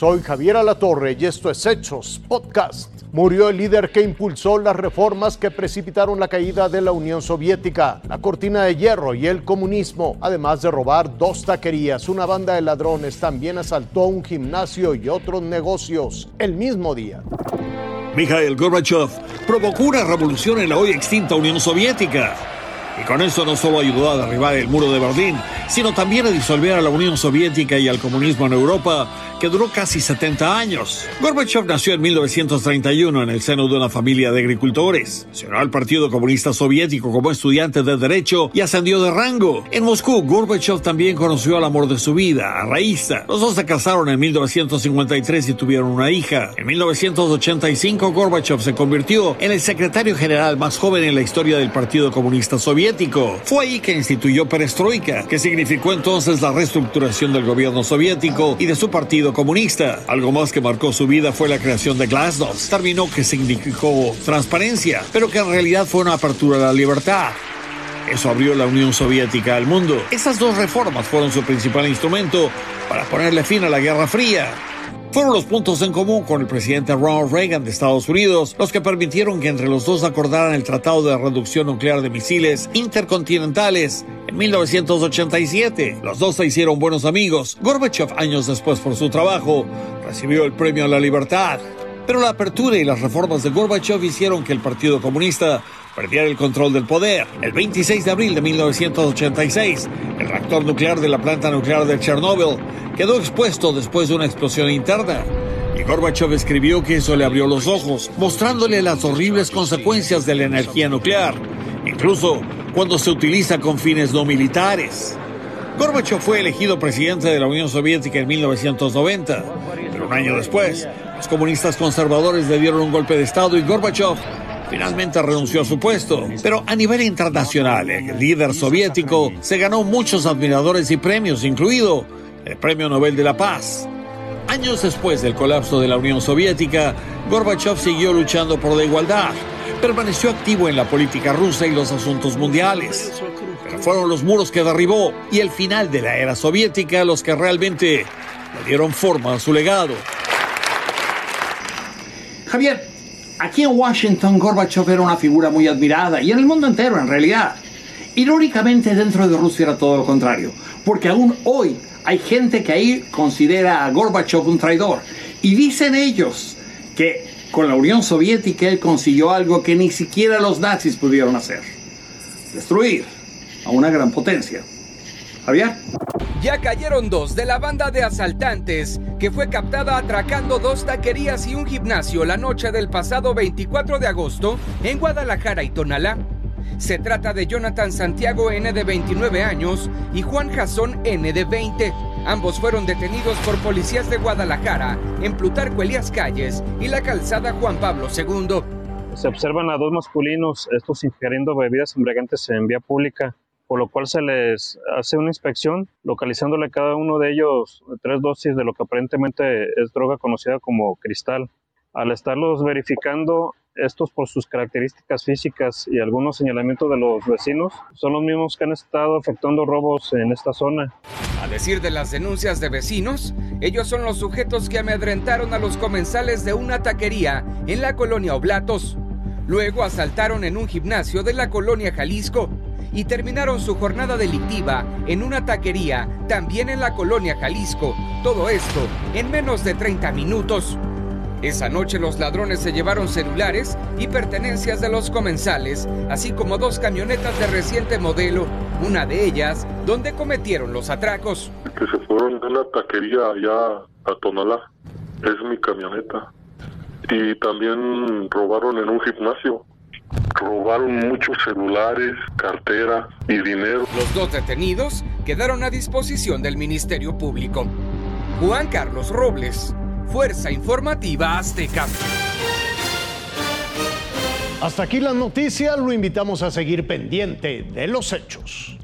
Soy Javier Alatorre y esto es Hechos Podcast. Murió el líder que impulsó las reformas que precipitaron la caída de la Unión Soviética, la cortina de hierro y el comunismo. Además de robar dos taquerías, una banda de ladrones también asaltó un gimnasio y otros negocios el mismo día. Mikhail Gorbachev provocó una revolución en la hoy extinta Unión Soviética y con eso no solo ayudó a derribar el muro de Berlín, sino también a disolver a la Unión Soviética y al comunismo en Europa, que duró casi 70 años. Gorbachev nació en 1931 en el seno de una familia de agricultores. Se unió al Partido Comunista Soviético como estudiante de Derecho y ascendió de rango. En Moscú, Gorbachev también conoció al amor de su vida, a Raísta. Los dos se casaron en 1953 y tuvieron una hija. En 1985, Gorbachev se convirtió en el secretario general más joven en la historia del Partido Comunista Soviético. Fue ahí que instituyó Perestroika, que significó entonces la reestructuración del gobierno soviético y de su partido comunista. Algo más que marcó su vida fue la creación de Glasnost, término que significó transparencia, pero que en realidad fue una apertura a la libertad. Eso abrió la Unión Soviética al mundo. Esas dos reformas fueron su principal instrumento para ponerle fin a la Guerra Fría. Fueron los puntos en común con el presidente Ronald Reagan de Estados Unidos los que permitieron que entre los dos acordaran el Tratado de Reducción Nuclear de Misiles Intercontinentales en 1987. Los dos se hicieron buenos amigos. Gorbachev, años después por su trabajo, recibió el Premio a la Libertad. Pero la apertura y las reformas de Gorbachev hicieron que el Partido Comunista perdiera el control del poder. El 26 de abril de 1986, el reactor nuclear de la planta nuclear de Chernóbil quedó expuesto después de una explosión interna. Y Gorbachev escribió que eso le abrió los ojos, mostrándole las horribles consecuencias de la energía nuclear, incluso cuando se utiliza con fines no militares. Gorbachev fue elegido presidente de la Unión Soviética en 1990, pero un año después, los comunistas conservadores le dieron un golpe de Estado y Gorbachev finalmente renunció a su puesto. Pero a nivel internacional, el líder soviético se ganó muchos admiradores y premios, incluido el Premio Nobel de la Paz. Años después del colapso de la Unión Soviética, Gorbachev siguió luchando por la igualdad. Permaneció activo en la política rusa y los asuntos mundiales. Pero fueron los muros que derribó y el final de la era soviética los que realmente le dieron forma a su legado. Javier, aquí en Washington Gorbachev era una figura muy admirada y en el mundo entero en realidad. Irónicamente dentro de Rusia era todo lo contrario, porque aún hoy hay gente que ahí considera a Gorbachev un traidor y dicen ellos que con la Unión Soviética él consiguió algo que ni siquiera los nazis pudieron hacer. Destruir a una gran potencia. Javier. Ya cayeron dos de la banda de asaltantes que fue captada atracando dos taquerías y un gimnasio la noche del pasado 24 de agosto en Guadalajara y Tonalá. Se trata de Jonathan Santiago N de 29 años y Juan Jasón N de 20. Ambos fueron detenidos por policías de Guadalajara en Plutarco Elías Calles y la calzada Juan Pablo II. Se observan a dos masculinos, estos ingiriendo bebidas embriagantes en vía pública por lo cual se les hace una inspección, localizándole a cada uno de ellos tres dosis de lo que aparentemente es droga conocida como cristal. Al estarlos verificando, estos por sus características físicas y algunos señalamientos de los vecinos, son los mismos que han estado efectuando robos en esta zona. A decir de las denuncias de vecinos, ellos son los sujetos que amedrentaron a los comensales de una taquería en la colonia Oblatos. Luego asaltaron en un gimnasio de la colonia Jalisco y terminaron su jornada delictiva en una taquería también en la colonia Jalisco. Todo esto en menos de 30 minutos. Esa noche los ladrones se llevaron celulares y pertenencias de los comensales, así como dos camionetas de reciente modelo, una de ellas donde cometieron los atracos. Que se fueron de una taquería allá a Tonalá, es mi camioneta. Y también robaron en un gimnasio robaron muchos celulares, cartera y dinero. Los dos detenidos quedaron a disposición del Ministerio Público. Juan Carlos Robles, Fuerza Informativa Azteca. Hasta aquí las noticias, lo invitamos a seguir pendiente de los hechos.